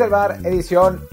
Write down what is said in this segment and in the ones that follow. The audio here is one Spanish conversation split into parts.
El bar, edición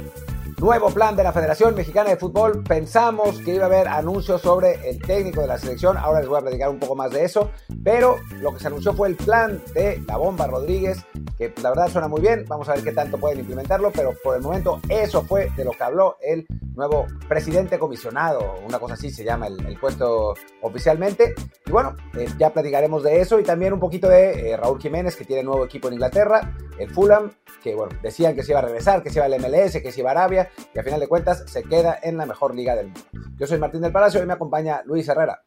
Nuevo plan de la Federación Mexicana de Fútbol. Pensamos que iba a haber anuncios sobre el técnico de la selección. Ahora les voy a platicar un poco más de eso. Pero lo que se anunció fue el plan de la bomba Rodríguez, que la verdad suena muy bien. Vamos a ver qué tanto pueden implementarlo. Pero por el momento eso fue de lo que habló el nuevo presidente comisionado. Una cosa así se llama el, puesto oficialmente. Y bueno, eh, ya platicaremos de eso y también un poquito de eh, Raúl Jiménez, que tiene nuevo equipo en Inglaterra, el Fulham, que bueno, decían que se iba a regresar, que se iba al MLS, que se iba a Arabia y a final de cuentas se queda en la mejor liga del mundo. Yo soy Martín del Palacio y me acompaña Luis Herrera.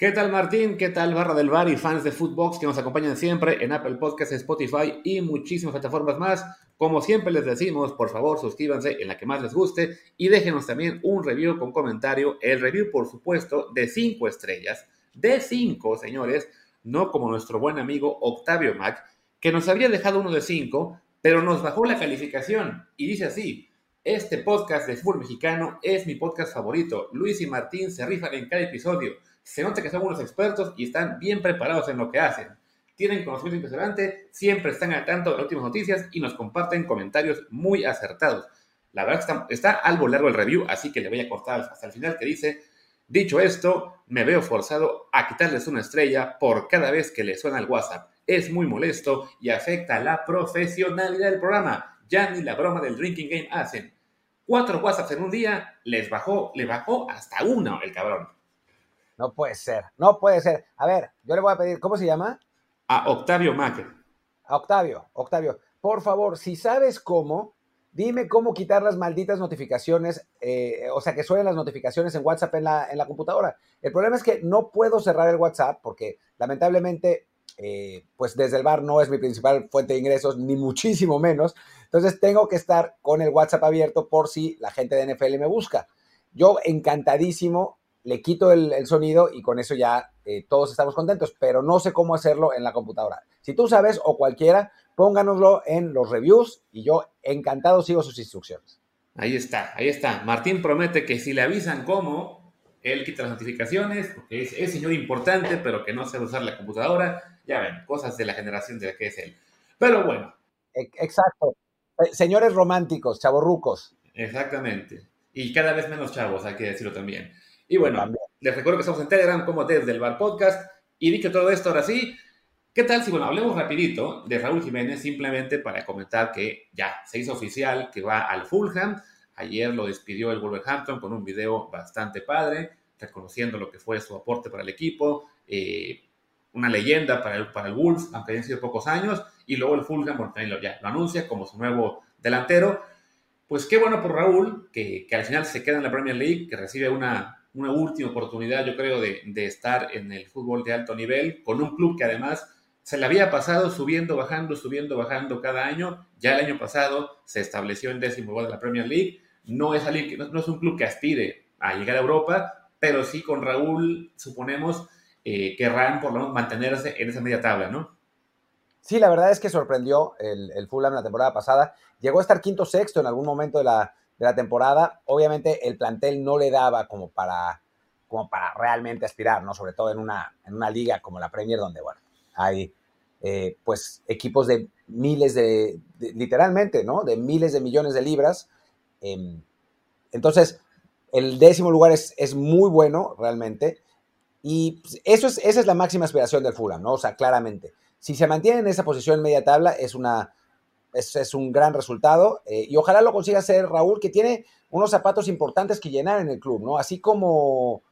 ¿Qué tal Martín? ¿Qué tal Barra del Bar y fans de Footbox que nos acompañan siempre en Apple Podcasts, Spotify y muchísimas plataformas más? Como siempre les decimos, por favor suscríbanse en la que más les guste y déjenos también un review con comentario. El review, por supuesto, de 5 estrellas. De 5, señores, no como nuestro buen amigo Octavio Mac, que nos había dejado uno de 5, pero nos bajó la calificación y dice así, este podcast de fútbol mexicano es mi podcast favorito. Luis y Martín se rifan en cada episodio. Se nota que son unos expertos y están bien preparados en lo que hacen. Tienen conocimiento impresionante, siempre están al tanto de las últimas noticias y nos comparten comentarios muy acertados. La verdad que está, algo largo el review, así que le voy a cortar hasta el final que dice, dicho esto, me veo forzado a quitarles una estrella por cada vez que les suena el WhatsApp. Es muy molesto y afecta la profesionalidad del programa ya ni la broma del drinking game hacen. Cuatro WhatsApps en un día, les bajó, le bajó hasta uno el cabrón. No puede ser, no puede ser. A ver, yo le voy a pedir, ¿cómo se llama? A Octavio Mac. A Octavio, Octavio, por favor, si sabes cómo, dime cómo quitar las malditas notificaciones, eh, o sea, que suenen las notificaciones en WhatsApp en la, en la computadora. El problema es que no puedo cerrar el WhatsApp porque lamentablemente eh, pues desde el bar no es mi principal fuente de ingresos, ni muchísimo menos. Entonces tengo que estar con el WhatsApp abierto por si la gente de NFL me busca. Yo encantadísimo, le quito el, sonido y con eso ya eh, todos estamos contentos, pero no sé cómo hacerlo en la computadora. Si tú sabes o cualquiera, pónganoslo en los reviews y yo encantado sigo sus instrucciones. Ahí está, ahí está. Martín promete que si le avisan cómo, él quita las notificaciones, porque es, es señor importante, pero que no sabe usar la computadora ya ven, cosas de la generación de la que es él. Pero bueno. E, exacto. Eh, señores románticos, chavorrucos. Exactamente. Y cada vez menos chavos, hay que decirlo también. Y bueno, les recuerdo que estamos en Telegram como desde el Bar Podcast. Y dicho todo esto, ahora sí, ¿qué tal si, bueno, hablemos rapidito de Raúl Jiménez simplemente para comentar que ya se hizo oficial que va al Fulham. Ayer lo despidió el Wolverhampton con un video bastante padre, reconociendo lo que fue su aporte para el equipo, eh, una leyenda para el, para el Wolves, aunque hayan sido pocos años, y luego el Fulham, bueno, lo, ya lo anuncia como su nuevo delantero. Pues qué bueno por Raúl, que, que al final se queda en la Premier League, que recibe una, una última oportunidad, yo creo, de, estar en el fútbol de alto nivel, con un club que además se le había pasado subiendo, bajando, subiendo, bajando cada año. Ya el año pasado se estableció en décimo lugar de la Premier League. No es un club que aspire a llegar a Europa, pero sí con Raúl, suponemos, eh, querrán por lo menos mantenerse en esa media tabla, ¿no? Sí, la verdad es que sorprendió el, el Fulham la temporada pasada. Llegó a estar quinto sexto en algún momento de la, de la temporada. Obviamente el plantel no le daba como para, como para realmente aspirar, ¿no? Sobre todo en una, en una liga como la Premier, donde, bueno, hay eh, pues equipos de miles de, literalmente, ¿no? De miles de millones de libras. Em, entonces, el décimo lugar es, es muy bueno, realmente. Y pues, eso es, esa es la máxima aspiración del Fulham, ¿no? O sea, claramente. Si se mantiene en esa posición en media tabla, es, una, es, es un gran resultado. Eh, y ojalá lo consiga hacer Raúl, que tiene unos zapatos importantes que llenar en el club, ¿no? Así como,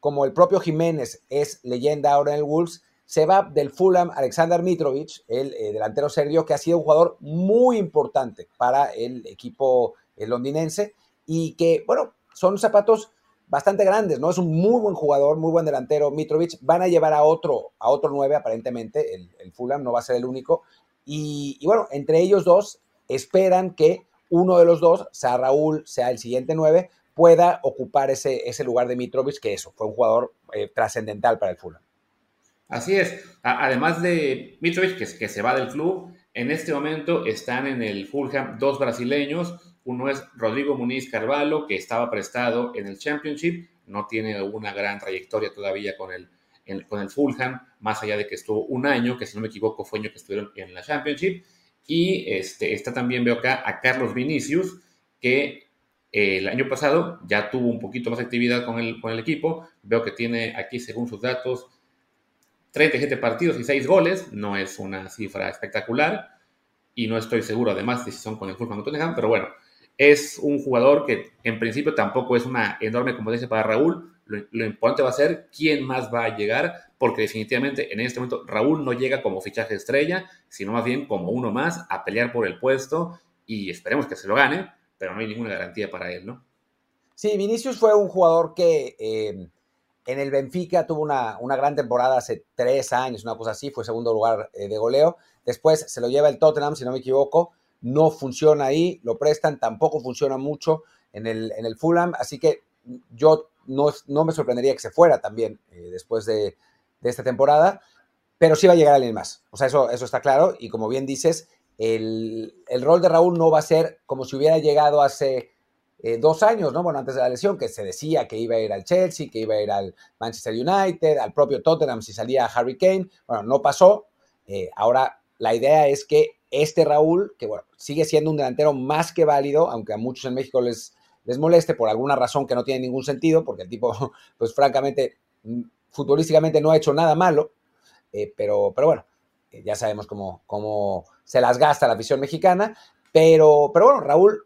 como el propio Jiménez es leyenda ahora en el Wolves, se va del Fulham Alexander Mitrovic, el eh, delantero serbio, que ha sido un jugador muy importante para el equipo el londinense y que, bueno, son zapatos bastante grandes, ¿no? Es un muy buen jugador, muy buen delantero, Mitrovic. Van a llevar a otro, a otro 9, aparentemente, el, el Fulham no va a ser el único. Y, bueno, entre ellos dos esperan que uno de los dos, sea Raúl, sea el siguiente 9, pueda ocupar ese, ese lugar de Mitrovic, que eso, fue un jugador eh, trascendental para el Fulham. Así es. Además de Mitrovic, que se va del club, en este momento están en el Fulham dos brasileños, uno es Rodrigo Muniz Carvalho, que estaba prestado en el Championship, no tiene una gran trayectoria todavía con el, con el Fulham, más allá de que estuvo un año, que si no me equivoco fue año que estuvieron en la Championship. Y este, está también, veo acá, a Carlos Vinicius, que eh, el año pasado ya tuvo un poquito más actividad con el, con el equipo. Veo que tiene aquí, según sus datos, 37 partidos y 6 goles. No es una cifra espectacular. Y no estoy seguro, además, de si son con el Fulham o Tottenham. Pero bueno, es un jugador que en principio tampoco es una enorme competencia para Raúl. Lo, importante va a ser quién más va a llegar, porque definitivamente en este momento Raúl no llega como fichaje estrella, sino más bien como uno más a pelear por el puesto y esperemos que se lo gane, pero no hay ninguna garantía para él, ¿no? Sí, Vinicius fue un jugador que eh, en el Benfica tuvo una, gran temporada hace tres años, una cosa así, fue segundo lugar eh, de goleo. Después se lo lleva el Tottenham, si no me equivoco, no funciona ahí, lo prestan, tampoco funciona mucho en el, en el Fulham, así que yo no, no me sorprendería que se fuera también eh, después de, esta temporada, pero sí va a llegar alguien más, o sea, eso, eso está claro, y como bien dices, el, rol de Raúl no va a ser como si hubiera llegado hace eh, dos años, ¿no? Bueno, antes de la lesión, que se decía que iba a ir al Chelsea, que iba a ir al Manchester United, al propio Tottenham si salía Harry Kane, bueno, no pasó, eh, ahora la idea es que este Raúl, que bueno, sigue siendo un delantero más que válido, aunque a muchos en México les, les moleste por alguna razón que no tiene ningún sentido, porque el tipo, pues francamente, mm, futbolísticamente no ha hecho nada malo, eh, pero, pero bueno, eh, ya sabemos cómo, cómo se las gasta la afición mexicana, pero, pero bueno, Raúl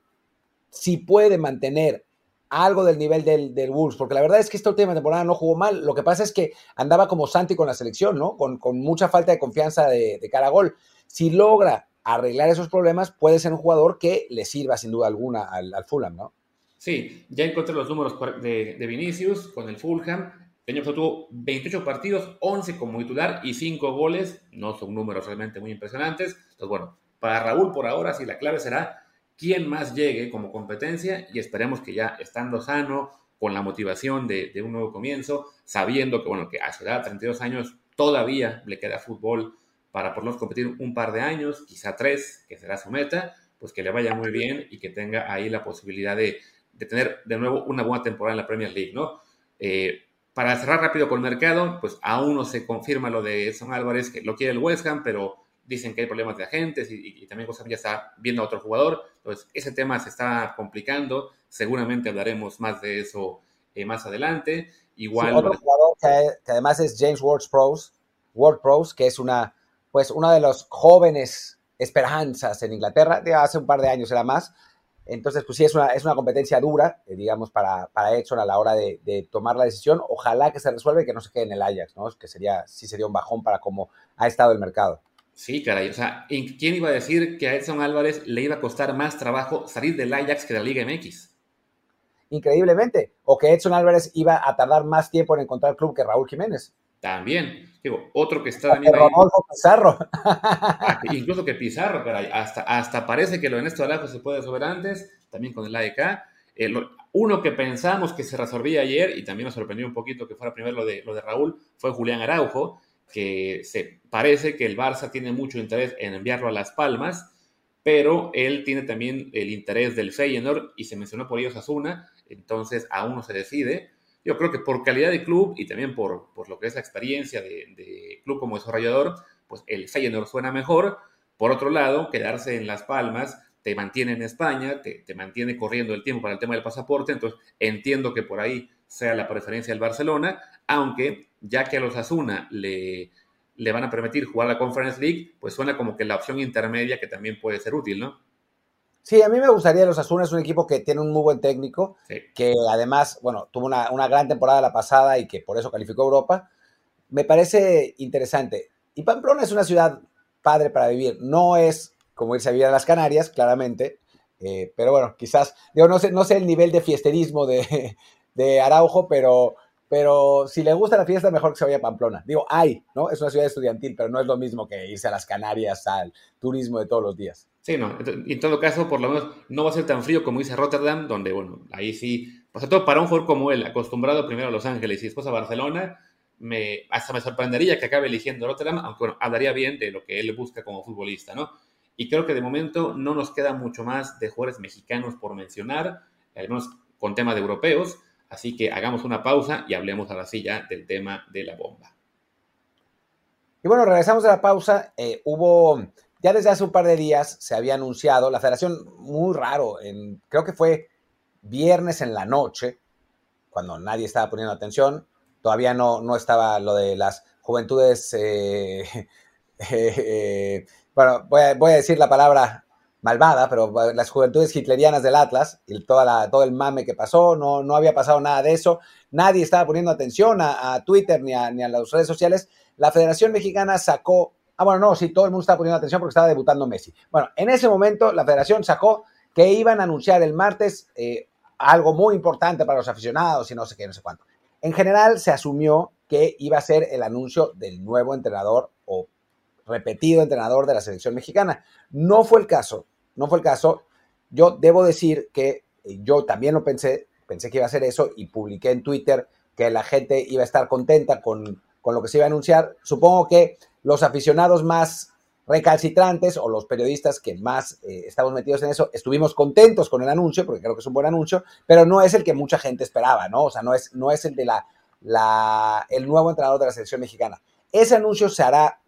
si puede mantener algo del nivel del, del, Wolves, porque la verdad es que esta última temporada no jugó mal. Lo que pasa es que andaba como Santi con la selección, ¿no? Con, con mucha falta de confianza de, de, cara a gol. Si logra arreglar esos problemas, puede ser un jugador que le sirva sin duda alguna al, Fulham, ¿no? Sí, ya encontré los números de, Vinicius con el Fulham. Pasado tuvo 28 partidos, 11 como titular y 5 goles. No son números realmente muy impresionantes. Entonces, bueno, para Raúl por ahora sí la clave será quién más llegue como competencia y esperemos que ya estando sano, con la motivación de, de un nuevo comienzo, sabiendo que, bueno, que a su edad, 32 años, todavía le queda fútbol para por lo menos competir un par de años, quizá tres, que será su meta, pues que le vaya muy bien y que tenga ahí la posibilidad de, tener de nuevo una buena temporada en la Premier League, ¿no? Eh, para cerrar rápido con el mercado, pues aún no se confirma lo de Son Álvarez, que lo quiere el West Ham, pero dicen que hay problemas de agentes y, también West ya está viendo a otro jugador. Entonces, ese tema se está complicando. Seguramente hablaremos más de eso eh, más adelante. Igual. otro jugador que, además es James Ward Pros, Ward Pros, que es una pues una de los jóvenes esperanzas en Inglaterra, de hace un par de años era más. Entonces, pues sí, es una, es una competencia dura, eh, digamos, para, para Edson a la hora de, tomar la decisión. Ojalá que se resuelva y que no se quede en el Ajax, ¿no? Que sería, sí sería un bajón para cómo ha estado el mercado. Sí, caray. O sea, ¿quién iba a decir que a Edson Álvarez le iba a costar más trabajo salir del Ajax que de la Liga MX? Increíblemente. O que Edson Álvarez iba a tardar más tiempo en encontrar club que Raúl Jiménez. También. Digo, otro que está también Pizarro. Ah, incluso que Pizarro, caray. Hasta, hasta parece que lo de Néstor Alajo se puede resolver antes, también con el AEK. uno que pensamos que se resolvía ayer, y también nos sorprendió un poquito que fuera primero lo de, lo de Raúl, fue Julián Araujo, que se parece que el Barça tiene mucho interés en enviarlo a Las Palmas, pero él tiene también el interés del Feyenoord y se mencionó por ellos Asuna, entonces aún no se decide. Yo creo que por calidad de club y también por, por lo que es la experiencia de, club como desarrollador, pues el Feyenoord suena mejor. Por otro lado, quedarse en Las Palmas te mantiene en España, te, te, mantiene corriendo el tiempo para el tema del pasaporte, entonces entiendo que por ahí sea la preferencia del Barcelona, aunque ya que a los Asuna le, le van a permitir jugar la Conference League, pues suena como que la opción intermedia que también puede ser útil, ¿no? Sí, a mí me gustaría los Asuna, es un equipo que tiene un muy buen técnico, que además, bueno, tuvo una, gran temporada la pasada y que por eso calificó Europa. Me parece interesante. Y Pamplona es una ciudad padre para vivir. No es como irse a vivir a las Canarias, claramente, eh, pero bueno, quizás, digo, no sé, no sé el nivel de fiesterismo de, de Araujo, pero, pero si le gusta la fiesta, mejor que se vaya a Pamplona. Digo, hay, ¿no? Es una ciudad estudiantil, pero no es lo mismo que irse a las Canarias al turismo de todos los días. Sí, no. En todo caso, por lo menos no va a ser tan frío como dice Rotterdam, donde, bueno, ahí sí, pues todo para un jugador como él, acostumbrado primero a Los Ángeles y después a Barcelona, me, hasta me sorprendería que acabe eligiendo Rotterdam, aunque bueno, hablaría bien de lo que él busca como futbolista, ¿no? Y creo que de momento no nos queda mucho más de jugadores mexicanos por mencionar, al menos con tema de europeos, así que hagamos una pausa y hablemos ahora sí ya del tema de la bomba. Y bueno, regresamos a la pausa. Eh, hubo ya desde hace un par de días se había anunciado, la federación, muy raro, en, creo que fue viernes en la noche, cuando nadie estaba poniendo atención, todavía no, no estaba lo de las juventudes, eh, eh, bueno, voy a, voy a, decir la palabra malvada, pero las juventudes hitlerianas del Atlas y toda la, todo el mame que pasó, no, no había pasado nada de eso, nadie estaba poniendo atención a, a Twitter ni a, ni a las redes sociales. La Federación Mexicana sacó Ah, bueno, no, sí, todo el mundo estaba poniendo atención porque estaba debutando Messi. Bueno, en ese momento la federación sacó que iban a anunciar el martes eh, algo muy importante para los aficionados y no sé qué, no sé cuánto. En general se asumió que iba a ser el anuncio del nuevo entrenador o repetido entrenador de la selección mexicana. No fue el caso, no fue el caso. Yo debo decir que eh, yo también lo pensé, pensé que iba a ser eso y publiqué en Twitter que la gente iba a estar contenta con, con lo que se iba a anunciar. Supongo que los aficionados más recalcitrantes o los periodistas que más eh, estamos metidos en eso, estuvimos contentos con el anuncio, porque creo que es un buen anuncio, pero no es el que mucha gente esperaba, ¿no? O sea, no es, no es el de la, la, el nuevo entrenador de la selección mexicana. Ese anuncio se hará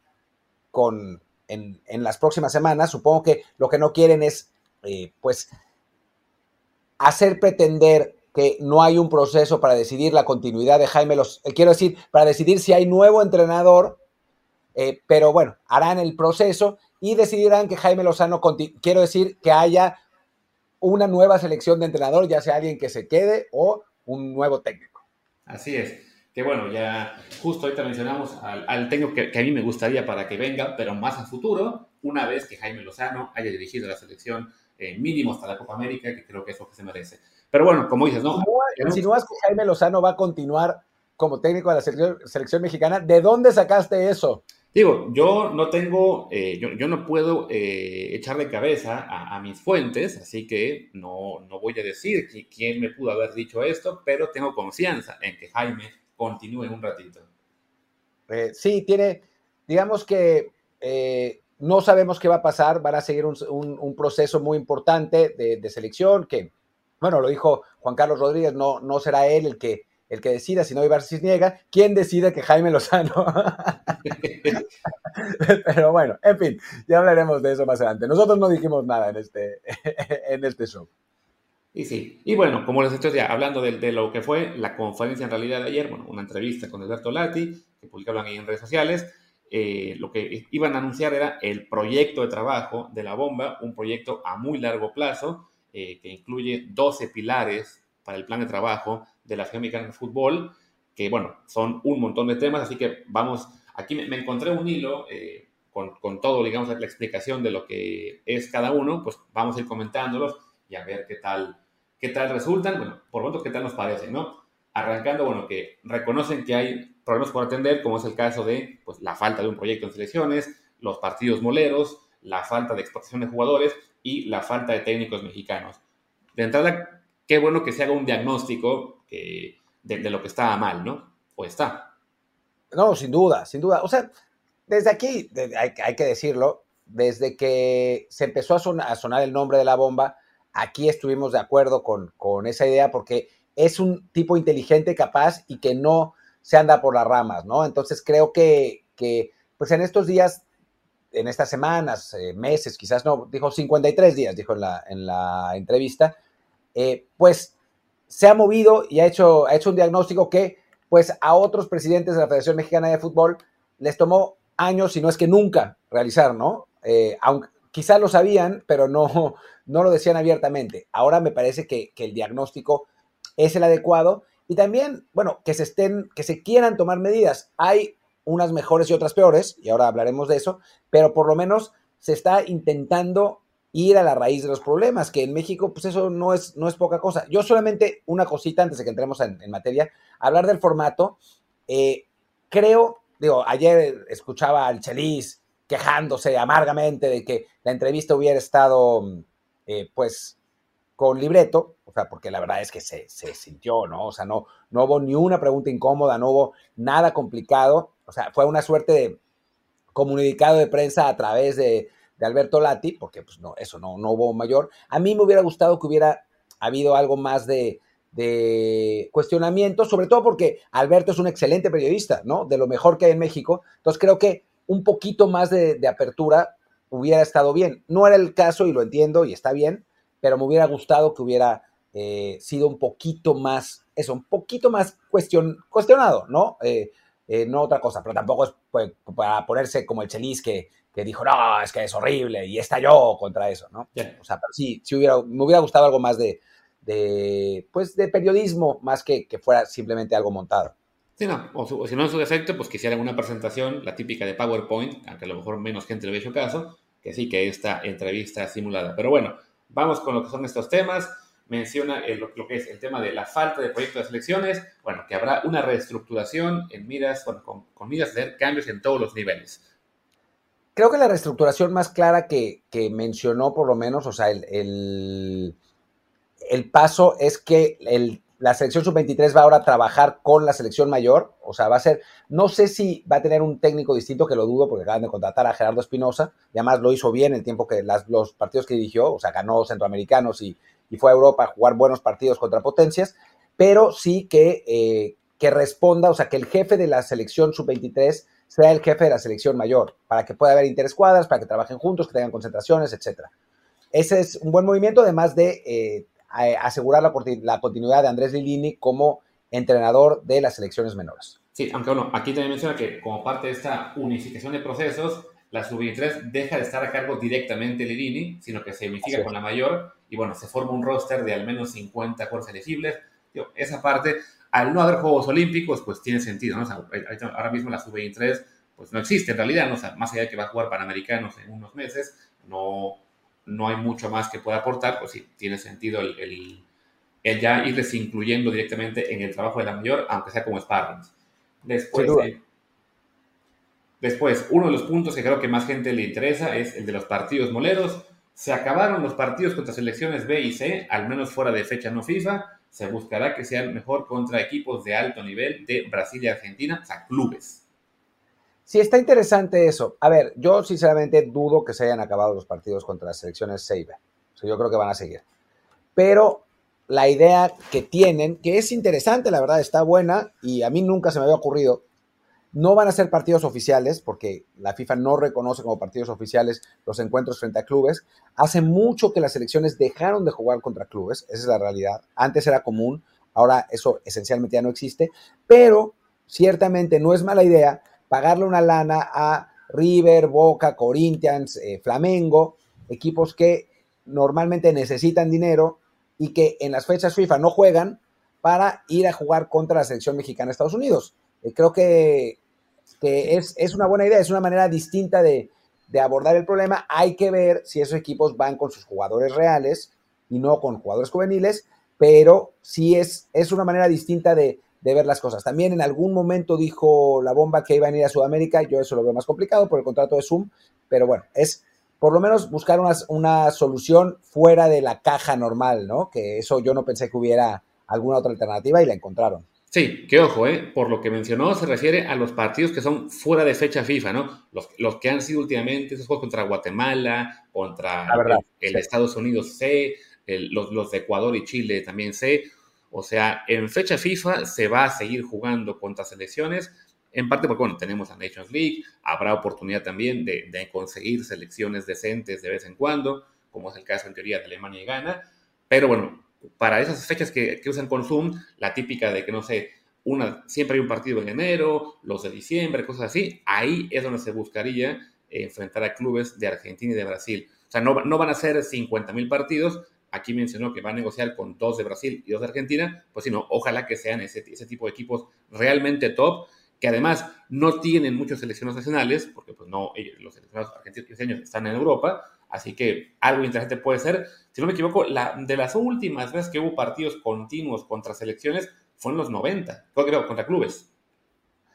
con, en, en las próximas semanas. Supongo que lo que no quieren es, eh, pues, hacer pretender que no hay un proceso para decidir la continuidad de Jaime Los, eh, quiero decir, para decidir si hay nuevo entrenador eh, pero bueno, harán el proceso y decidirán que Jaime Lozano, quiero decir, que haya una nueva selección de entrenador, ya sea alguien que se quede o un nuevo técnico. Así es. Que bueno, ya justo ahorita mencionamos al, técnico que, a mí me gustaría para que venga, pero más a futuro, una vez que Jaime Lozano haya dirigido la selección eh, mínimo hasta la Copa América, que creo que es lo que se merece. Pero bueno, como dices, no. ¿Insinúas que Jaime Lozano va a continuar como técnico de la selección, selección mexicana? ¿De dónde sacaste eso? Digo, yo no tengo, eh, yo, no puedo eh, echar de cabeza a, mis fuentes, así que no, no voy a decir quién me pudo haber dicho esto, pero tengo confianza en que Jaime continúe un ratito. Eh, sí, tiene, digamos que no sabemos qué va a pasar, van a seguir un, proceso muy importante de, selección que, bueno, lo dijo Juan Carlos Rodríguez, no, no será él el que el que decida, si no Ibar niega, ¿quién decide que Jaime Lozano? Pero bueno, en fin, ya hablaremos de eso más adelante. Nosotros no dijimos nada en este, en este show. Y sí, y bueno, como les dicho ya, hablando de, lo que fue la conferencia en realidad de ayer, bueno, una entrevista con Alberto Lati, que publicaban ahí en redes sociales, eh, lo que iban a anunciar era el proyecto de trabajo de la bomba, un proyecto a muy largo plazo, eh, que incluye 12 pilares para el plan de trabajo de la de Fútbol, que bueno, son un montón de temas, así que vamos, aquí me, encontré un hilo eh, con, con, todo, digamos, la explicación de lo que es cada uno, pues vamos a ir comentándolos y a ver qué tal, qué tal resultan, bueno, por lo tanto, qué tal nos parece, ¿no? Arrancando, bueno, que reconocen que hay problemas por atender, como es el caso de pues, la falta de un proyecto en selecciones, los partidos moleros, la falta de exportación de jugadores y la falta de técnicos mexicanos. De entrada, qué bueno que se haga un diagnóstico de, lo que estaba mal, ¿no? O está. No, sin duda, sin duda. O sea, desde aquí, hay, que decirlo, desde que se empezó a sonar, el nombre de la bomba, aquí estuvimos de acuerdo con, esa idea porque es un tipo inteligente, capaz y que no se anda por las ramas, ¿no? Entonces creo que, pues en estos días, en estas semanas, eh, meses, quizás no, dijo 53 días, dijo en la, en la entrevista, eh, pues se ha movido y ha hecho, ha hecho un diagnóstico que pues a otros presidentes de la Federación Mexicana de Fútbol les tomó años, si no es que nunca, realizar, ¿no? Eh, aunque quizás lo sabían, pero no, no lo decían abiertamente. Ahora me parece que, que, el diagnóstico es el adecuado y también, bueno, que se estén, que se quieran tomar medidas. Hay unas mejores y otras peores, y ahora hablaremos de eso, pero por lo menos se está intentando ir a la raíz de los problemas, que en México, pues eso no es, no es poca cosa. Yo solamente una cosita antes de que entremos en, materia, hablar del formato. Eh, creo, digo, ayer escuchaba al Chelis quejándose amargamente de que la entrevista hubiera estado, eh, pues, con libreto, o sea, porque la verdad es que se, sintió, ¿no? O sea, no, no hubo ni una pregunta incómoda, no hubo nada complicado, o sea, fue una suerte de comunicado de prensa a través de, de Alberto Lati, porque pues no, eso no, no hubo mayor. A mí me hubiera gustado que hubiera habido algo más de, cuestionamiento, sobre todo porque Alberto es un excelente periodista, ¿no? De lo mejor que hay en México. Entonces creo que un poquito más de, apertura hubiera estado bien. No era el caso y lo entiendo y está bien, pero me hubiera gustado que hubiera eh, sido un poquito más, eso, un poquito más cuestion, cuestionado, ¿no? Eh, eh, no otra cosa, pero tampoco es pues, para ponerse como el Chelis que, que, dijo, no, es que es horrible y estalló contra eso, ¿no? O sea, pero sí, sí hubiera, me hubiera gustado algo más de, de, pues, de periodismo, más que, que fuera simplemente algo montado. Sí, no, o, si no en su defecto, pues quisiera una presentación, la típica de PowerPoint, aunque a lo mejor menos gente le había hecho caso, que sí que esta entrevista simulada. Pero bueno, vamos con lo que son estos temas menciona lo, que es el tema de la falta de proyecto de selecciones, bueno, que habrá una reestructuración en miras, con, con, miras de hacer cambios en todos los niveles. Creo que la reestructuración más clara que, mencionó, por lo menos, o sea, el, el, paso es que la selección sub-23 va ahora a trabajar con la selección mayor, o sea, va a ser, no sé si va a tener un técnico distinto, que lo dudo, porque acaban de contratar a Gerardo Espinosa, y además lo hizo bien el tiempo que los partidos que dirigió, o sea, ganó centroamericanos y, y fue a Europa a jugar buenos partidos contra potencias, pero sí que, eh, que responda, o sea, que el jefe de la selección sub-23 sea el jefe de la selección mayor, para que pueda haber interescuadras, para que trabajen juntos, que tengan concentraciones, etc. Ese es un buen movimiento, además de eh, asegurar la, la, continuidad de Andrés Lilini como entrenador de las selecciones menores. Sí, aunque bueno, aquí también menciona que como parte de esta unificación de procesos, la sub-23 deja de estar a cargo directamente de Lilini, sino que se unifica con la mayor y bueno, se forma un roster de al menos 50 jugadores elegibles. esa parte, al no haber Juegos Olímpicos, pues tiene sentido, ¿no? ahora mismo la sub-23 pues no existe en realidad, ¿no? más allá de que va a jugar Panamericanos en unos meses, no, no hay mucho más que pueda aportar, pues sí, tiene sentido el, el, ya irles incluyendo directamente en el trabajo de la mayor, aunque sea como sparrings. Después, después, uno de los puntos que creo que más gente le interesa es el de los partidos moleros. Se acabaron los partidos contra selecciones B y C, al menos fuera de fecha no FIFA. Se buscará que sean mejor contra equipos de alto nivel de Brasil y Argentina, o sea, clubes. Sí, está interesante eso. A ver, yo sinceramente dudo que se hayan acabado los partidos contra las selecciones B. O yo creo que van a seguir. Pero la idea que tienen, que es interesante, la verdad, está buena y a mí nunca se me había ocurrido, no van a ser partidos oficiales, porque la FIFA no reconoce como partidos oficiales los encuentros frente a clubes. Hace mucho que las selecciones dejaron de jugar contra clubes, esa es la realidad. Antes era común, ahora eso esencialmente ya no existe, pero ciertamente no es mala idea pagarle una lana a River, Boca, Corinthians, eh, Flamengo, equipos que normalmente necesitan dinero y que en las fechas FIFA no juegan para ir a jugar contra la selección mexicana de Estados Unidos. Eh, creo que, es, una buena idea, es una manera distinta de, abordar el problema. Hay que ver si esos equipos van con sus jugadores reales y no con jugadores juveniles, pero sí es, es una manera distinta de, ver las cosas. También en algún momento dijo la bomba que iba a ir a Sudamérica, yo eso lo veo más complicado por el contrato de Zoom, pero bueno, es por lo menos buscar una, una solución fuera de la caja normal, ¿no? Que eso yo no pensé que hubiera alguna otra alternativa y la encontraron. Sí, que ojo, ¿eh? por lo que mencionó, se refiere a los partidos que son fuera de fecha FIFA, ¿no? Los, los que han sido últimamente, esos juegos contra Guatemala, contra el, Estados Unidos C, los, los, de Ecuador y Chile también C. O sea, en fecha FIFA se va a seguir jugando contra selecciones, en parte porque, tenemos a Nations League, habrá oportunidad también de, conseguir selecciones decentes de vez en cuando, como es el caso en teoría de Alemania y Ghana, pero bueno, para esas fechas que, usan con Zoom, la típica de que, no sé, siempre hay un partido en enero, los de diciembre, cosas así, ahí es donde se buscaría enfrentar a clubes de Argentina y de Brasil. O sea, no, no van a ser 50 mil partidos, aquí mencionó que va a negociar con dos de Brasil y dos de Argentina, pues sino, ojalá que sean ese, tipo de equipos realmente top, que además no tienen muchos selecciones nacionales, porque pues no, los seleccionados argentinos están en Europa, Así que algo interesante puede ser. Si no me equivoco, la, de las últimas veces que hubo partidos continuos contra selecciones fue en los 90, creo, contra clubes.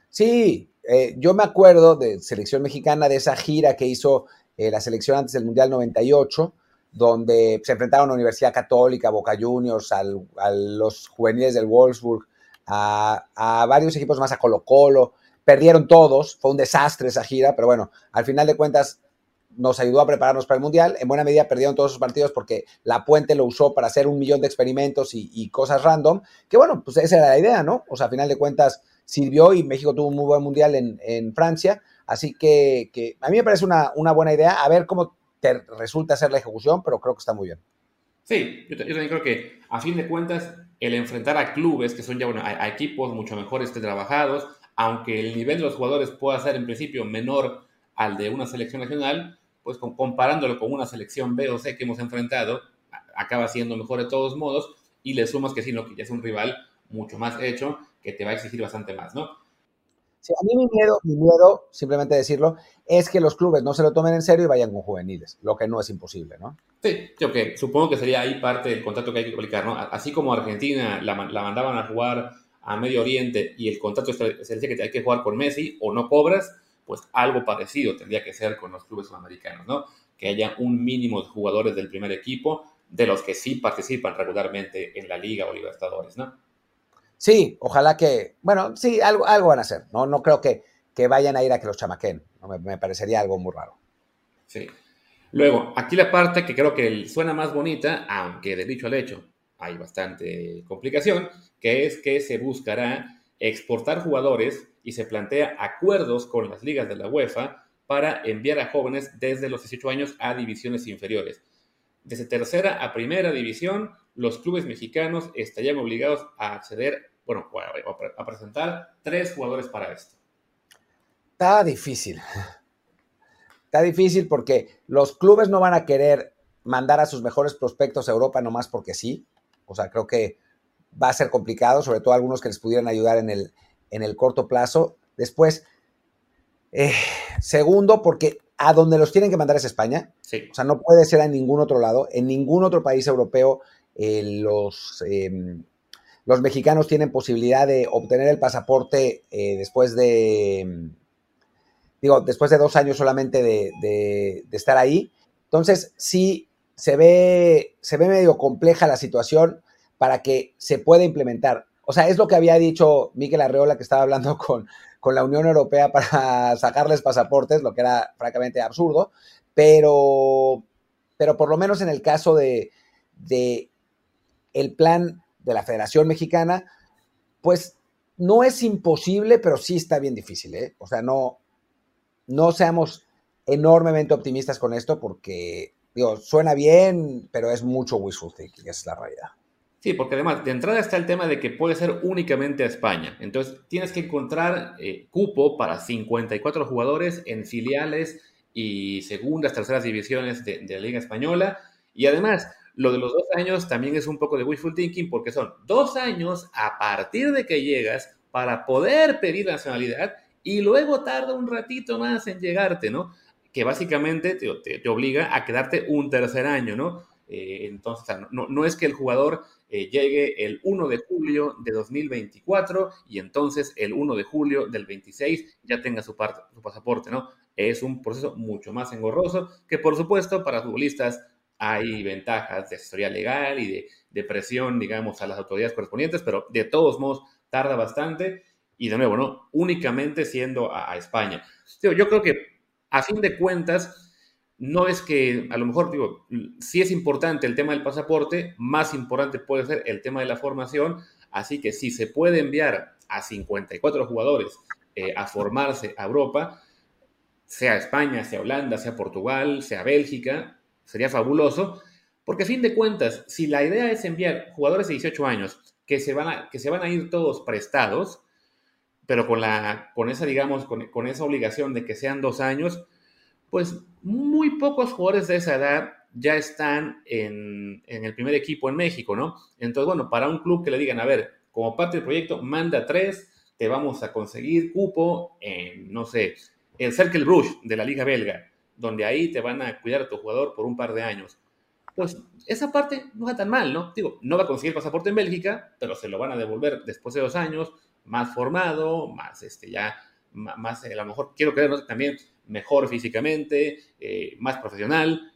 Sí, eh, yo me acuerdo de selección mexicana, de esa gira que hizo eh, la selección antes del Mundial 98, donde se enfrentaron a Universidad Católica, Boca Juniors, a los juveniles del Wolfsburg, a, varios equipos más, a Colo Colo. Perdieron todos, fue un desastre esa gira, pero bueno, al final de cuentas nos ayudó a prepararnos para el Mundial. En buena medida perdieron todos sus partidos porque la Puente lo usó para hacer un millón de experimentos y, cosas random, que bueno, pues esa era la idea, ¿no? O sea, a final de cuentas sirvió y México tuvo un muy buen Mundial en, Francia. Así que, a mí me parece una, buena idea. A ver cómo resulta hacer la ejecución, pero creo que está muy bien. Sí, yo, también creo que a fin de cuentas el enfrentar a clubes que son ya bueno, a, equipos mucho mejores trabajados, aunque el nivel de los jugadores pueda ser en principio menor al de una selección nacional, pues comparándolo con una selección B o C que hemos enfrentado, acaba siendo mejor de todos modos y le sumas que sí, no, que ya es un rival mucho más hecho que te va a exigir bastante más, ¿no? A mí mi miedo, mi miedo, simplemente decirlo, es que los clubes no se lo tomen en serio y vayan con juveniles, lo que no es imposible, ¿no? Sí, okay. supongo que sería ahí parte del contrato que hay que aplicar, ¿no? Así como Argentina la, la mandaban a jugar a Medio Oriente y el contrato se dice que hay que jugar con Messi o no cobras, pues algo parecido tendría que ser con los clubes sudamericanos, ¿no? Que haya un mínimo de jugadores del primer equipo de los que sí participan regularmente en la Liga o Libertadores, ¿no? Sí, ojalá que, bueno, sí, algo, algo van a hacer, ¿no? No creo que, que vayan a ir a que los chamaquen, me, parecería algo muy raro. Sí. Luego, aquí la parte que creo que suena más bonita, aunque de dicho al hecho hay bastante complicación, que es que se buscará exportar jugadores y se plantea acuerdos con las ligas de la UEFA para enviar a jóvenes desde los 18 años a divisiones inferiores. Desde tercera a primera división, los clubes mexicanos estarían obligados a acceder, bueno, a presentar tres jugadores para esto. Está difícil. Está difícil porque los clubes no van a querer mandar a sus mejores prospectos a Europa nomás porque sí. O sea, creo que va a ser complicado, sobre todo algunos que les pudieran ayudar en el, en el corto plazo. Después, eh, segundo, porque a donde los tienen que mandar es España. O sea, no puede ser en ningún otro lado. En ningún otro país europeo eh, los, em, los mexicanos tienen posibilidad de obtener el pasaporte eh, después de, em, digo, después de dos años solamente de, estar ahí. Entonces, sí, se ve, se ve medio compleja la situación para que se pueda implementar. O sea, es lo que había dicho Miquel Arreola, que estaba hablando con, con la Unión Europea para sacarles pasaportes, lo que era francamente absurdo, pero, pero por lo menos en el caso de, de el plan de la Federación Mexicana, pues no es imposible, pero sí está bien difícil, ¿eh? O sea, no, no seamos enormemente optimistas con esto porque, digo, suena bien, pero es mucho wishful thinking, esa es la realidad. Sí, porque además de entrada está el tema de que puede ser únicamente a España. Entonces tienes que encontrar eh, cupo para 54 jugadores en filiales y segundas, terceras divisiones de, la Liga Española. Y además, lo de los dos años también es un poco de wishful thinking porque son dos años a partir de que llegas para poder pedir nacionalidad y luego tarda un ratito más en llegarte, ¿no? Que básicamente te, te obliga a quedarte un tercer año, ¿no? Eh, entonces, no, no, es que el jugador eh, llegue el 1 de julio de 2024 y entonces el 1 de julio del 26 ya tenga su, su pasaporte, ¿no? Es un proceso mucho más engorroso que, por supuesto, para futbolistas hay ventajas de asesoría legal y de, presión, digamos, a las autoridades correspondientes, pero de todos modos tarda bastante y de nuevo, ¿no? Únicamente siendo a, España. yo creo que a fin de cuentas, no es que, a lo mejor digo, si es importante el tema del pasaporte, más importante puede ser el tema de la formación, así que si se puede enviar a 54 jugadores eh, a formarse a Europa, sea España, sea Holanda, sea Portugal, sea Bélgica, sería fabuloso, porque a fin de cuentas, si la idea es enviar jugadores de 18 años que se van a, que se van a ir todos prestados, pero con, la, con esa, digamos, con, con esa obligación de que sean dos años, pues muy pocos jugadores de esa edad ya están en, el primer equipo en México, ¿no? Entonces, bueno, para un club que le digan, a ver, como parte del proyecto, manda tres, te vamos a conseguir cupo en, no sé, el Cercle Bruges de la Liga Belga, donde ahí te van a cuidar a tu jugador por un par de años. Pues esa parte no va tan mal, ¿no? Digo, no va a conseguir pasaporte en Bélgica, pero se lo van a devolver después de dos años, más formado, más, este, ya, más, a lo mejor, quiero creer, ¿no? también mejor físicamente, eh, más profesional.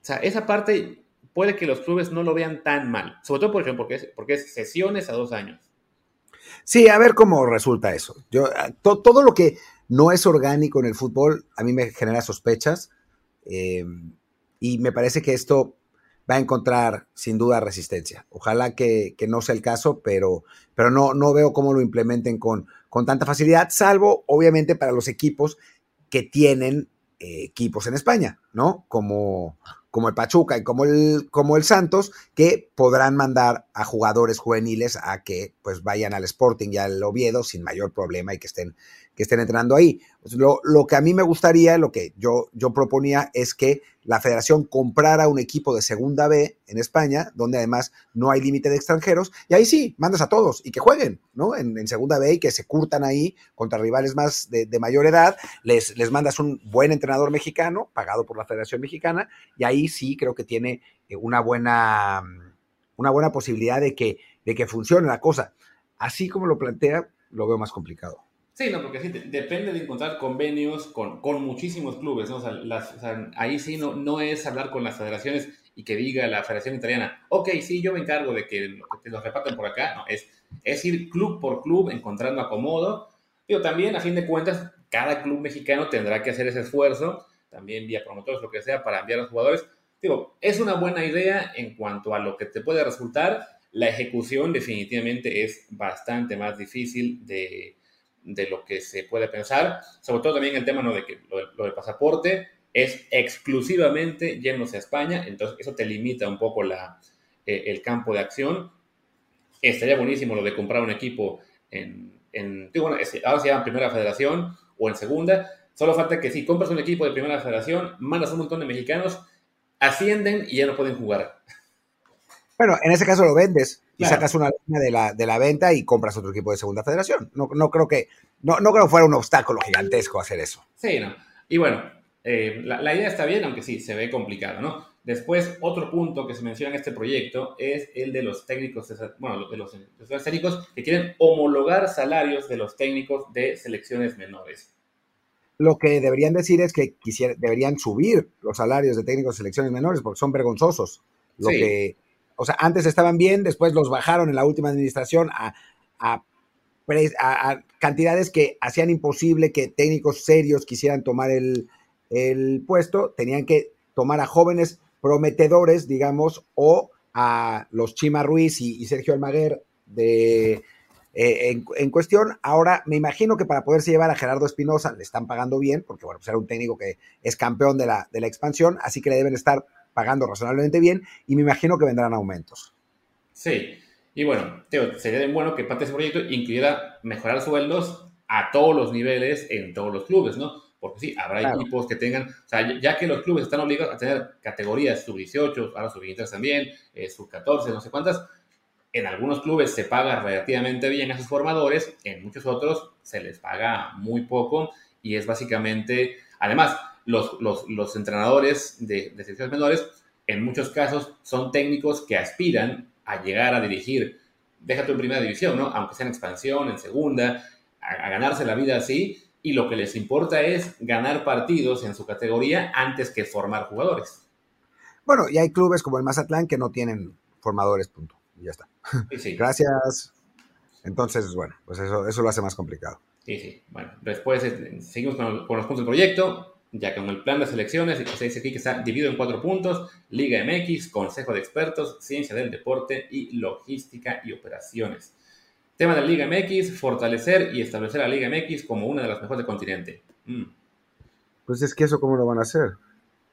O sea, esa parte puede que los clubes no lo vean tan mal, sobre todo por ejemplo, porque es, porque es sesiones a dos años. Sí, a ver cómo resulta eso. Yo, ah, todo lo que no es orgánico en el fútbol a mí me genera sospechas eh, y me parece que esto va a encontrar sin duda resistencia. Ojalá que, no sea el caso, pero, pero no, no veo cómo lo implementen con, con tanta facilidad, salvo obviamente para los equipos que tienen eh, equipos en España, ¿no? Como, como el Pachuca y como el, como el Santos, que podrán mandar a jugadores juveniles a que pues vayan al Sporting y al Oviedo sin mayor problema y que estén, que estén entrenando ahí. Lo, lo, que a mí me gustaría, lo que yo, yo proponía es que la federación comprara un equipo de segunda B en España, donde además no hay límite de extranjeros, y ahí sí, mandas a todos y que jueguen, ¿no? En, en segunda B y que se curtan ahí contra rivales más de, de, mayor edad, les, les mandas un buen entrenador mexicano, pagado por la Federación Mexicana, y ahí sí creo que tiene eh, una buena, una buena posibilidad de que, de que funcione la cosa. Así como lo plantea, lo veo más complicado. Sí, no, porque depende de encontrar convenios con, con muchísimos clubes, ¿no? O sea, ahí sí no, no es hablar con las federaciones y que diga la Federación Italiana, ok, sí, yo me encargo de que, que los repartan por acá, es, es ir club por club encontrando acomodo, pero también a fin de cuentas, cada club mexicano tendrá que hacer ese esfuerzo, también vía promotores, lo que sea, para enviar a los jugadores. Digo, es una buena idea en cuanto a lo que te puede resultar, la ejecución definitivamente es bastante más difícil de de lo que se puede pensar, sobre todo también el tema ¿no? de que lo, del pasaporte es exclusivamente yéndose a España, entonces eso te limita un poco la, eh, el campo de acción. Estaría buenísimo lo de comprar un equipo en, en bueno, ahora se llama Primera Federación o en Segunda, solo falta que si compras un equipo de Primera Federación, mandas un montón de mexicanos, ascienden y ya no pueden jugar. Bueno, en ese caso lo vendes y claro. sacas una línea de la, de la venta y compras otro equipo de segunda federación. No, no creo que no, no creo que fuera un obstáculo gigantesco hacer eso. Sí, no. Y bueno, eh, la, la, idea está bien, aunque sí, se ve complicado, ¿no? Después, otro punto que se menciona en este proyecto es el de los técnicos, bueno, de los, de los técnicos que quieren homologar salarios de los técnicos de selecciones menores. Lo que deberían decir es que quisiera, deberían subir los salarios de técnicos de selecciones menores porque son vergonzosos. Lo sí. que o sea, antes estaban bien, después los bajaron en la última administración a, a, cantidades que hacían imposible que técnicos serios quisieran tomar el, el, puesto, tenían que tomar a jóvenes prometedores, digamos, o a los Chima Ruiz y, Sergio Almaguer de, eh, en, en, cuestión. Ahora, me imagino que para poderse llevar a Gerardo Espinosa le están pagando bien, porque bueno, pues era un técnico que es campeón de la, de la expansión, así que le deben estar pagando razonablemente bien y me imagino que vendrán aumentos. Sí, y bueno, Teo, sería bueno que parte de ese proyecto incluyera mejorar sueldos a todos los niveles en todos los clubes, ¿no? Porque sí, habrá claro. equipos que tengan, o sea, ya que los clubes están obligados a tener categorías sub-18, ahora sub-23 también, eh, sub-14, no sé cuántas, en algunos clubes se paga relativamente bien a sus formadores, en muchos otros se les paga muy poco y es básicamente, además, los, los, los entrenadores de, de, secciones menores, en muchos casos, son técnicos que aspiran a llegar a dirigir, déjate en primera división, ¿no? Aunque sea en expansión, en segunda, a, a ganarse la vida así, y lo que les importa es ganar partidos en su categoría antes que formar jugadores. Bueno, y hay clubes como el Mazatlán que no tienen formadores, punto. Y ya está. Sí, sí. Gracias. Entonces, bueno, pues eso, eso lo hace más complicado. Sí, sí. Bueno, después eh, seguimos con, con los puntos del proyecto ya que con el plan de selecciones se dice aquí que está dividido en cuatro puntos, Liga MX, Consejo de Expertos, Ciencia del Deporte y Logística y Operaciones. Tema de la Liga MX, fortalecer y establecer a la Liga MX como una de las mejores del continente. Mm. Pues es que eso cómo lo van a hacer.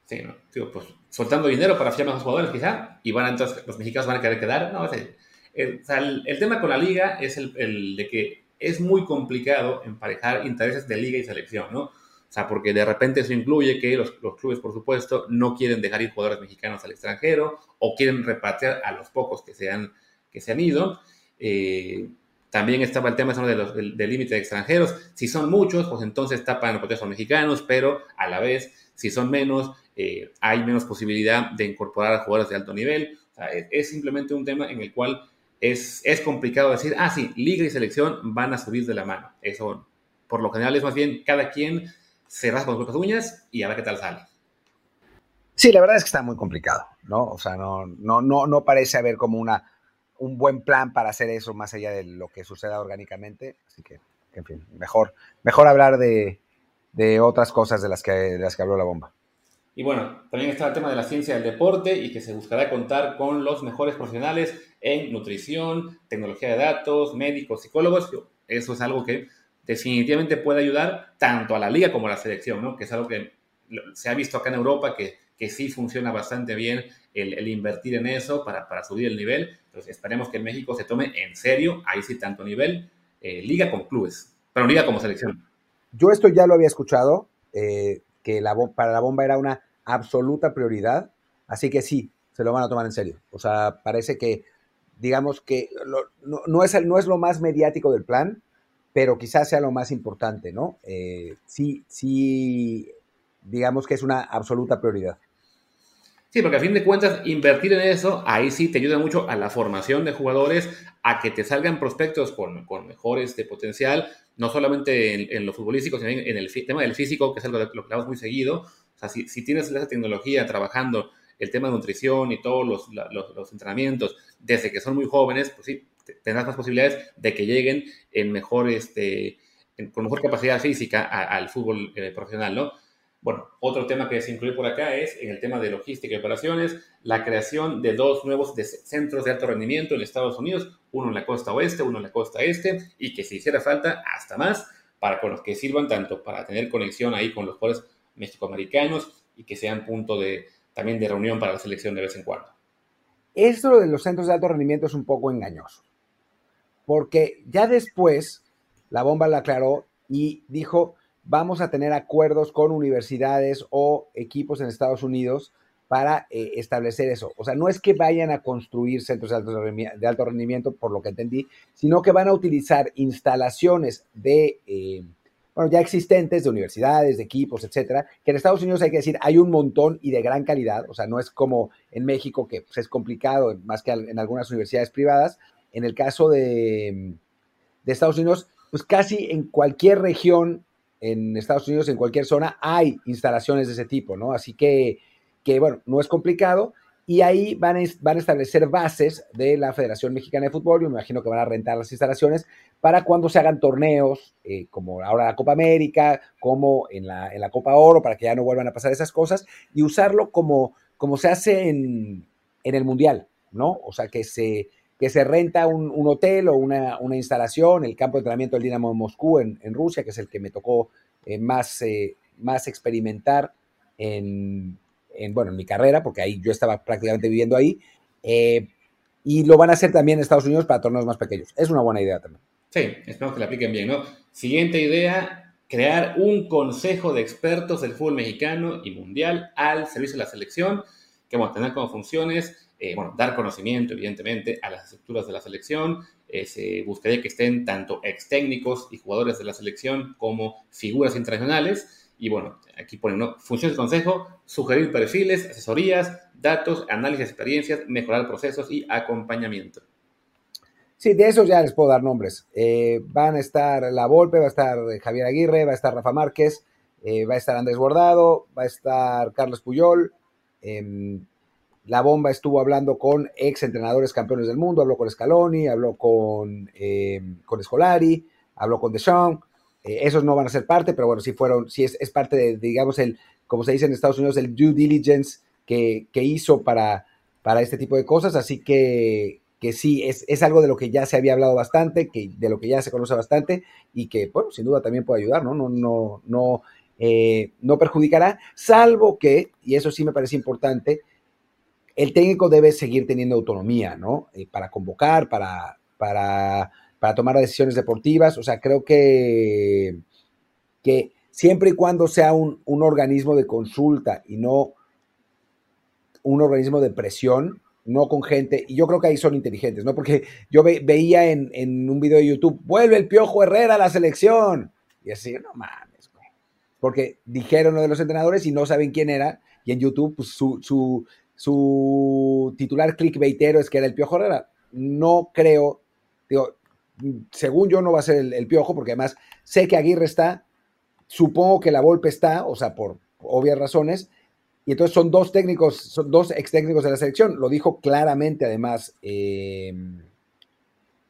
Sí, ¿no? Digo, pues soltando dinero para fichar más jugadores quizá, y van entonces los mexicanos van a querer quedar. No, el, el, o sea, el, el, tema con la liga es el, el de que es muy complicado emparejar intereses de liga y selección, ¿no? O sea, porque de repente eso incluye que los, los, clubes, por supuesto, no quieren dejar ir jugadores mexicanos al extranjero o quieren repatriar a los pocos que se han, que se han ido. Eh, también estaba el tema de los, del, límite de extranjeros. Si son muchos, pues entonces tapan los protestos mexicanos, pero a la vez, si son menos, eh, hay menos posibilidad de incorporar a jugadores de alto nivel. O sea, es, es, simplemente un tema en el cual es, es complicado decir, ah, sí, liga y selección van a subir de la mano. Eso, por lo general, es más bien cada quien se raspa con sus uñas y a ver qué tal sale. Sí, la verdad es que está muy complicado, ¿no? O sea, no, no, no, no parece haber como una, un buen plan para hacer eso más allá de lo que suceda orgánicamente. Así que, en fin, mejor, mejor hablar de, de otras cosas de las, que, de las que habló la bomba. Y bueno, también está el tema de la ciencia del deporte y que se buscará contar con los mejores profesionales en nutrición, tecnología de datos, médicos, psicólogos. Eso es algo que definitivamente puede ayudar tanto a la liga como a la selección, ¿no? Que es algo que se ha visto acá en Europa, que, que sí funciona bastante bien el, invertir en eso para, para, subir el nivel. Entonces esperemos que México se tome en serio, ahí sí tanto nivel, eh, liga como clubes, pero liga como selección. Yo esto ya lo había escuchado, eh, que para la bomba era una absoluta prioridad, así que sí, se lo van a tomar en serio. O sea, parece que, digamos que no, es el, no es lo más mediático del plan, pero quizás sea lo más importante, ¿no? Eh, sí, sí, digamos que es una absoluta prioridad. Sí, porque a fin de cuentas, invertir en eso, ahí sí te ayuda mucho a la formación de jugadores, a que te salgan prospectos con, mejores de potencial, no solamente en, en, lo futbolístico, sino en el tema del físico, que es algo lo que hablamos muy seguido. O sea, si, si tienes esa tecnología trabajando el tema de nutrición y todos los, los, entrenamientos desde que son muy jóvenes, pues sí, tendrás más posibilidades de que lleguen en mejor, este, con mejor capacidad física al fútbol eh, profesional, ¿no? Bueno, otro tema que se incluye por acá es en el tema de logística y operaciones, la creación de dos nuevos centros de alto rendimiento en Estados Unidos, uno en la costa oeste, uno en la costa este, y que si hiciera falta, hasta más, para con los que sirvan tanto para tener conexión ahí con los jugadores mexicoamericanos y que sean punto de, también de reunión para la selección de vez en cuando. Esto de los centros de alto rendimiento es un poco engañoso, porque ya después la bomba la aclaró y dijo, vamos a tener acuerdos con universidades o equipos en Estados Unidos para eh, establecer eso. O sea, no es que vayan a construir centros de alto, rendimiento, por lo que entendí, sino que van a utilizar instalaciones de, eh, bueno, ya existentes de universidades, de equipos, etcétera, que en Estados Unidos hay que decir, hay un montón y de gran calidad. O sea, no es como en México, que pues, es complicado, más que en algunas universidades privadas. En el caso de, de Estados Unidos, pues casi en cualquier región en Estados Unidos, en cualquier zona, hay instalaciones de ese tipo, ¿no? Así que, que bueno, no es complicado. Y ahí van a, van a establecer bases de la Federación Mexicana de Fútbol. Yo me imagino que van a rentar las instalaciones para cuando se hagan torneos, eh, como ahora la Copa América, como en la, en la, Copa Oro, para que ya no vuelvan a pasar esas cosas, y usarlo como, como se hace en, en el Mundial, ¿no? O sea, que se, que se renta un, hotel o una, instalación, el campo de entrenamiento del Dinamo de Moscú en, Rusia, que es el que me tocó eh, más, eh, más experimentar en, bueno, en mi carrera, porque ahí yo estaba prácticamente viviendo ahí. Eh, y lo van a hacer también en Estados Unidos para torneos más pequeños. Es una buena idea también. Sí, esperamos que la apliquen bien, ¿no? Siguiente idea, crear un consejo de expertos del fútbol mexicano y mundial al servicio de la selección, que vamos a tener como funciones eh, bueno, dar conocimiento, evidentemente, a las estructuras de la selección. Eh, se buscaría que estén tanto ex técnicos y jugadores de la selección como figuras internacionales. Y bueno, aquí ponen funciones de consejo, sugerir perfiles, asesorías, datos, análisis de experiencias, mejorar procesos y acompañamiento. Sí, de esos ya les puedo dar nombres. Eh, van a estar La Volpe, va a estar Javier Aguirre, va a estar Rafa Márquez, va a estar Andrés Bordado, va a estar Carlos Puyol, em, la bomba estuvo hablando con ex entrenadores campeones del mundo, habló con Scaloni, habló con, eh, con Scolari, habló con Deschamps. Eh, esos no van a ser parte, pero bueno, sí fueron, sí es, parte de, digamos, el, como se dice en Estados Unidos, el due diligence que, hizo para, para este tipo de cosas. Así que, que sí, es, es, algo de lo que ya se había hablado bastante, que, de lo que ya se conoce bastante y que, bueno, sin duda también puede ayudar, ¿no? No, no, no, eh, no perjudicará, salvo que, y eso sí me parece importante, el técnico debe seguir teniendo autonomía, ¿no? Eh, para convocar, para, para, para, tomar decisiones deportivas. O sea, creo que, que siempre y cuando sea un, organismo de consulta y no un organismo de presión, no con gente, y yo creo que ahí son inteligentes, ¿no? Porque yo veía en, en, un video de YouTube, vuelve el Piojo Herrera a la selección. Y así, no mames, güey. Porque dijeron lo de los entrenadores y no saben quién era, y en YouTube, pues su, su, su titular clickbaitero es que era el Piojo Herrera. No creo, digo, según yo no va a ser el, Piojo, porque además sé que Aguirre está, supongo que la Volpe está, o sea, por obvias razones, y entonces son dos técnicos, son dos ex técnicos de la selección, lo dijo claramente además em,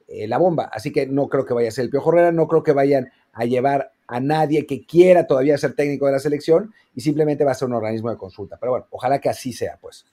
eh, la bomba, así que no creo que vaya a ser el Piojo Herrera, no creo que vayan a llevar a nadie que quiera todavía ser técnico de la selección y simplemente va a ser un organismo de consulta. Pero bueno, ojalá que así sea, pues.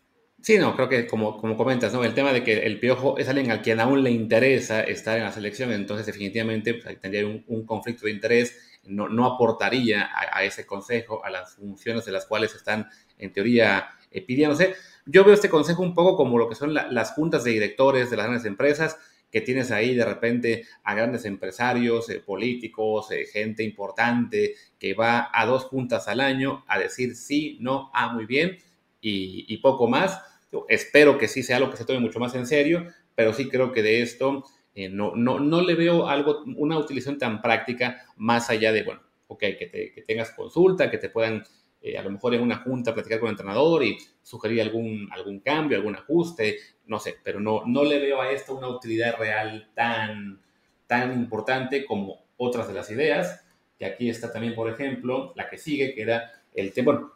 Sí, no, creo que como, como comentas, ¿no? El tema de que el Piojo es alguien al quien aún le interesa estar en la selección, entonces definitivamente pues, tendría un, conflicto de interés, no, no aportaría a, ese consejo, a las funciones de las cuales están en teoría eh, pidiéndose. Yo veo este consejo un poco como lo que son las juntas de directores de las grandes empresas, que tienes ahí de repente a grandes empresarios, eh, políticos, eh, gente importante que va a dos juntas al año a decir sí, no, ah, muy bien y poco más espero que sí sea algo que se tome mucho más en serio, pero sí creo que de esto eh, no, no, no le veo algo, una utilización tan práctica más allá de, bueno, ok, que, que tengas consulta, que te puedan eh, a lo mejor en una junta platicar con el entrenador y sugerir algún, algún cambio, algún ajuste, no sé, pero no, no le veo a esto una utilidad real tan, tan importante como otras de las ideas, que aquí está también, por ejemplo, la que sigue, que era el tema, bueno,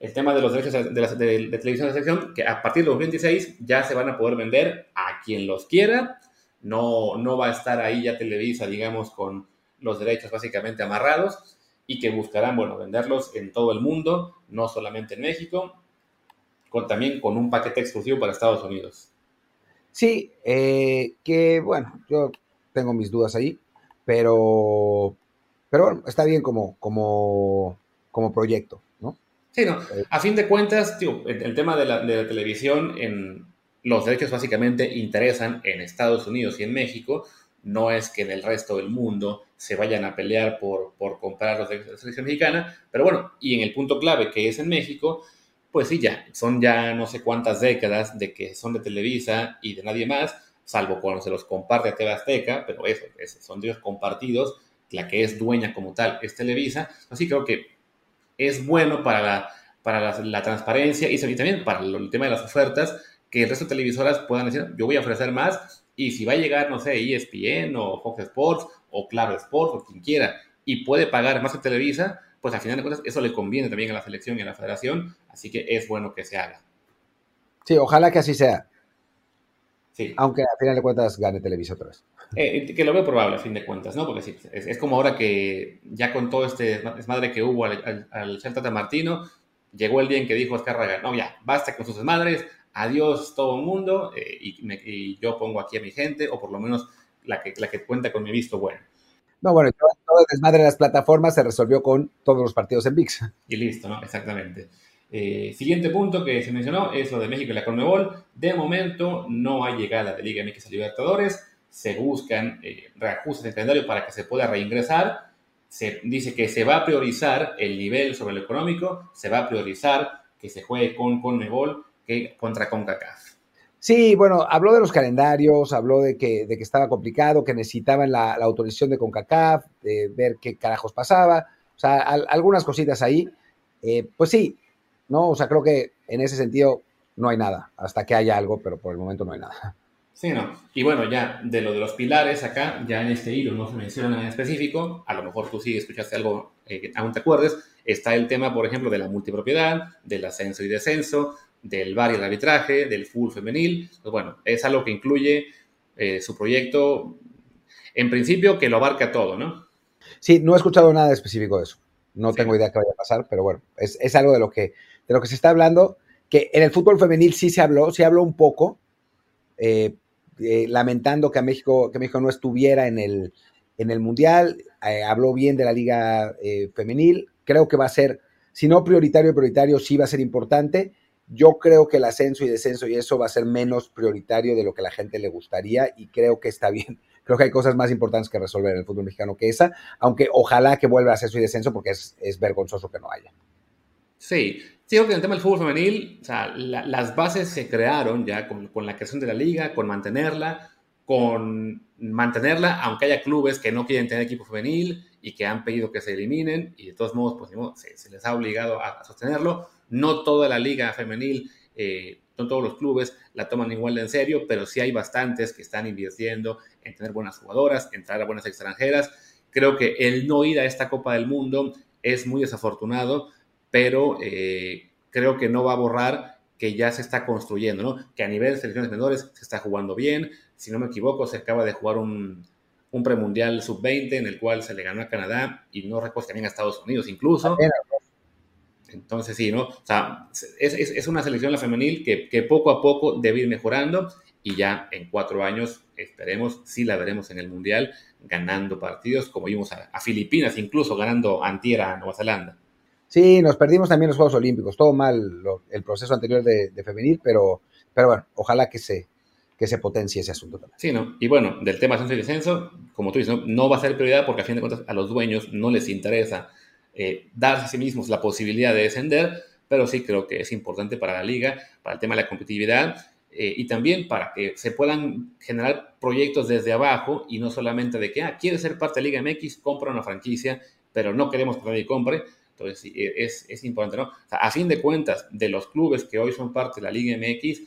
el tema de los derechos de, televisión de sección, que a partir de 2026 ya se van a poder vender a quien los quiera. No, no va a estar ahí ya Televisa, digamos, con los derechos básicamente amarrados y que buscarán, bueno, venderlos en todo el mundo, no solamente en México, también con un paquete exclusivo para Estados Unidos. Sí, eh, que bueno, yo tengo mis dudas ahí, pero, pero bueno, está bien como, como, como proyecto. Sí, no. A fin de cuentas, el, tema de la, televisión, en los derechos básicamente interesan en Estados Unidos y en México. No es que en el resto del mundo se vayan a pelear por, por comprar los derechos de la selección mexicana, pero bueno, y en el punto clave que es en México, pues sí, ya, son ya no sé cuántas décadas de que son de Televisa y de nadie más, salvo cuando se los comparte a TV Azteca, pero eso, son derechos compartidos, la que es dueña como tal es Televisa, así creo que es bueno para la, para la, transparencia y, también para el tema de las ofertas, que el resto de televisoras puedan decir, yo voy a ofrecer más y si va a llegar, no sé, ESPN o Fox Sports o Claro Sports o quien quiera y puede pagar más que Televisa, pues al final de cuentas eso le conviene también a la selección y a la federación, así que es bueno que se haga. Sí, ojalá que así sea. Sí. Aunque al final de cuentas gane Televisa otra vez. Eh, que lo veo probable, a fin de cuentas, ¿no? Porque sí, es, como ahora que ya con todo este desmadre que hubo al, al, Celta Martino, llegó el día en que dijo Oscar no, ya, basta con sus desmadres, adiós todo el mundo, eh, y, yo pongo aquí a mi gente, o por lo menos la que, la que cuenta con mi visto bueno. No, bueno, todo, el desmadre de las plataformas se resolvió con todos los partidos en VIX. Y listo, ¿no? Exactamente. Eh, siguiente punto que se mencionó es lo de México y la Conmebol. De momento no hay llegada de Liga MX a Libertadores se buscan eh, reajustes de calendario para que se pueda reingresar. Se dice que se va a priorizar el nivel sobre lo económico, se va a priorizar que se juegue con Conmebol que contra CONCACAF. Sí, bueno, habló de los calendarios, habló de que, de que estaba complicado, que necesitaban la, autorización de CONCACAF, de ver qué carajos pasaba, o sea, algunas cositas ahí. Eh, pues sí, ¿no? O sea, creo que en ese sentido no hay nada, hasta que haya algo, pero por el momento no hay nada. Sí, no. Y bueno, ya de lo de los pilares acá, ya en este hilo no se menciona en específico, a lo mejor tú sí escuchaste algo eh, que aún te acuerdes, está el tema, por ejemplo, de la multipropiedad, del ascenso y descenso, del bar y el arbitraje, del full femenil. Pues bueno, es algo que incluye eh, su proyecto, en principio, que lo abarca todo, ¿no? Sí, no he escuchado nada específico de eso. No tengo idea qué vaya a pasar, pero bueno, es, es, algo de lo, que, de lo que se está hablando, que en el fútbol femenil sí se habló, se habló un poco, eh, eh, lamentando que, a México, que México no estuviera en el, en el Mundial, eh, habló bien de la Liga eh, Femenil, creo que va a ser, si no prioritario, prioritario sí va a ser importante. Yo creo que el ascenso y descenso y eso va a ser menos prioritario de lo que la gente le gustaría y creo que está bien. Creo que hay cosas más importantes que resolver en el fútbol mexicano que esa, aunque ojalá que vuelva ascenso y descenso porque es vergonzoso que no haya. Sí, Sí, que en el tema del fútbol femenil, o sea, las bases se crearon ya con, la creación de la liga, con mantenerla, con mantenerla, aunque haya clubes que no quieren tener equipo femenil y que han pedido que se eliminen, y de todos modos, pues se, les ha obligado a, sostenerlo. No toda la liga femenil, eh, no todos los clubes la toman igual de en serio, pero sí hay bastantes que están invirtiendo en tener buenas jugadoras, en traer a buenas extranjeras. Creo que el no ir a esta Copa del Mundo es muy desafortunado pero eh, creo que no va a borrar que ya se está construyendo, ¿no? Que a nivel de selecciones menores se está jugando bien. Si no me equivoco, se acaba de jugar un, un premundial sub-20 en el cual se le ganó a Canadá y no recuerdo también a Estados Unidos incluso. Entonces, sí, ¿no? O sea, es, es, una selección la femenil que, que, poco a poco debe ir mejorando y ya en cuatro años, esperemos, sí la veremos en el Mundial, ganando partidos, como vimos a, Filipinas, incluso ganando antiera a Nueva Zelanda. Sí, nos perdimos también los Juegos Olímpicos, todo mal el proceso anterior de, femenil, pero, pero bueno, ojalá que se, que se potencie ese asunto también. Sí, ¿no? Y bueno, del tema ascenso y descenso, como tú dices, no, va a ser prioridad porque a fin de cuentas a los dueños no les interesa eh, darse a sí mismos la posibilidad de descender, pero sí creo que es importante para la liga, para el tema de la competitividad eh, y también para que se puedan generar proyectos desde abajo y no solamente de que, ah, quieres ser parte de Liga MX, compra una franquicia, pero no queremos que nadie compre. Entonces, e, es, importante, ¿no? a fin de cuentas, de los clubes que hoy son parte de la Liga MX,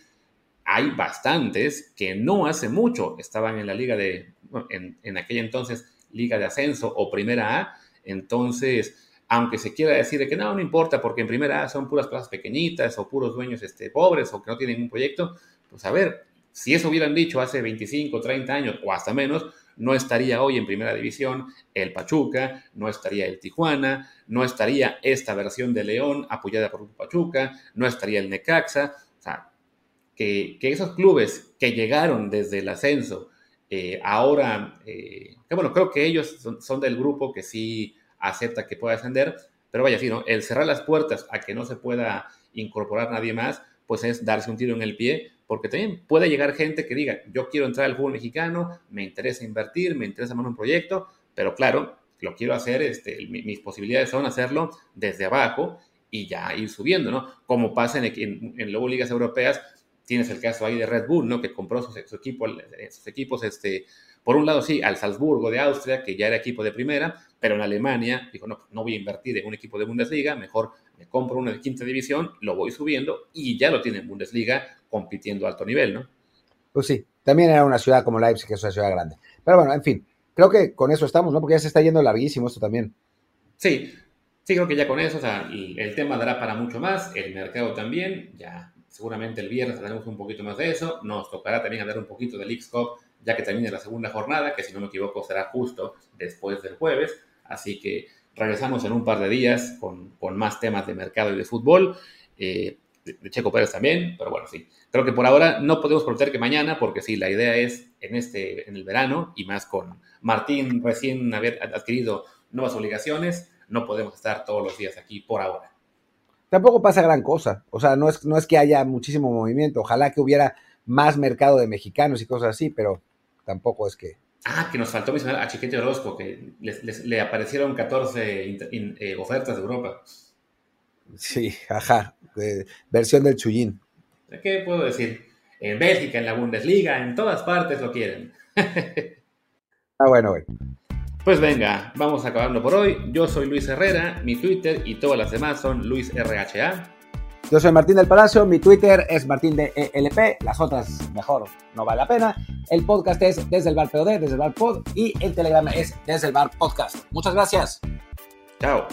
hay bastantes que no hace mucho estaban en la liga de, en, en aquella entonces, liga de ascenso o primera A. Entonces, aunque se quiera decir de que no, no importa, porque en primera A son puras plazas pequeñitas o puros dueños este, pobres o que no tienen un proyecto, pues a ver, si eso hubieran dicho hace 25, 30 años o hasta menos, no estaría hoy en primera división el Pachuca, no estaría el Tijuana, no estaría esta versión de León apoyada por Pachuca, no estaría el Necaxa. O sea, que, esos clubes que llegaron desde el ascenso, eh, ahora, eh, que bueno, creo que ellos son, del grupo que sí acepta que pueda descender, pero vaya, sí, ¿no? El cerrar las puertas a que no se pueda incorporar nadie más, pues es darse un tiro en el pie porque también puede llegar gente que diga, yo quiero entrar al fútbol mexicano, me interesa invertir, me interesa más un proyecto, pero claro, lo quiero hacer, este, mis posibilidades son hacerlo desde abajo y ya ir subiendo, ¿no? Como pasa en, en, en luego ligas europeas, tienes el caso ahí de Red Bull, ¿no? Que compró sus, equipo, sus equipos, este, por un lado sí, al Salzburgo de Austria, que ya era equipo de primera, pero en Alemania dijo, no, no voy a invertir en un equipo de Bundesliga, mejor me compro uno de quinta división, lo voy subiendo y ya lo tiene en Bundesliga compitiendo a alto nivel, ¿no? Pues sí, también era una ciudad como Leipzig, que es una ciudad grande. Pero bueno, en fin, creo que con eso estamos, ¿no? Porque ya se está yendo larguísimo esto también. Sí, sí, creo que ya con eso, o sea, el, tema dará para mucho más, el mercado también, ya seguramente el viernes hablaremos un poquito más de eso, nos tocará también hablar un poquito del X-Cup, ya que termine la segunda jornada, que si no me equivoco será justo después del jueves, así que regresamos en un par de días con, con más temas de mercado y de fútbol. Eh, de Checo Pérez también, pero bueno, sí. Creo que por ahora no podemos prometer que mañana, porque sí, la idea es en, este, en el verano y más con Martín recién haber adquirido nuevas obligaciones, no podemos estar todos los días aquí por ahora. Tampoco pasa gran cosa, o sea, no es, no es que haya muchísimo movimiento, ojalá que hubiera más mercado de mexicanos y cosas así, pero tampoco es que... Ah, que nos faltó mencionar a Chiquete Orozco, que le aparecieron 14 eh, ofertas de Europa. Sí, ajá, versión del Chuyín. ¿Qué puedo decir? En Bélgica, en la Bundesliga, en todas partes lo quieren. ah, bueno, güey. Pues venga, vamos acabando por hoy. Yo soy Luis Herrera, mi Twitter y todas las demás son LuisRHA. Yo soy Martín del Palacio, mi Twitter es Martín de ELP, las otras mejor no vale la pena. El podcast es desde el bar POD, desde el bar Pod y el Telegram es desde el bar Podcast. Muchas gracias. Chao.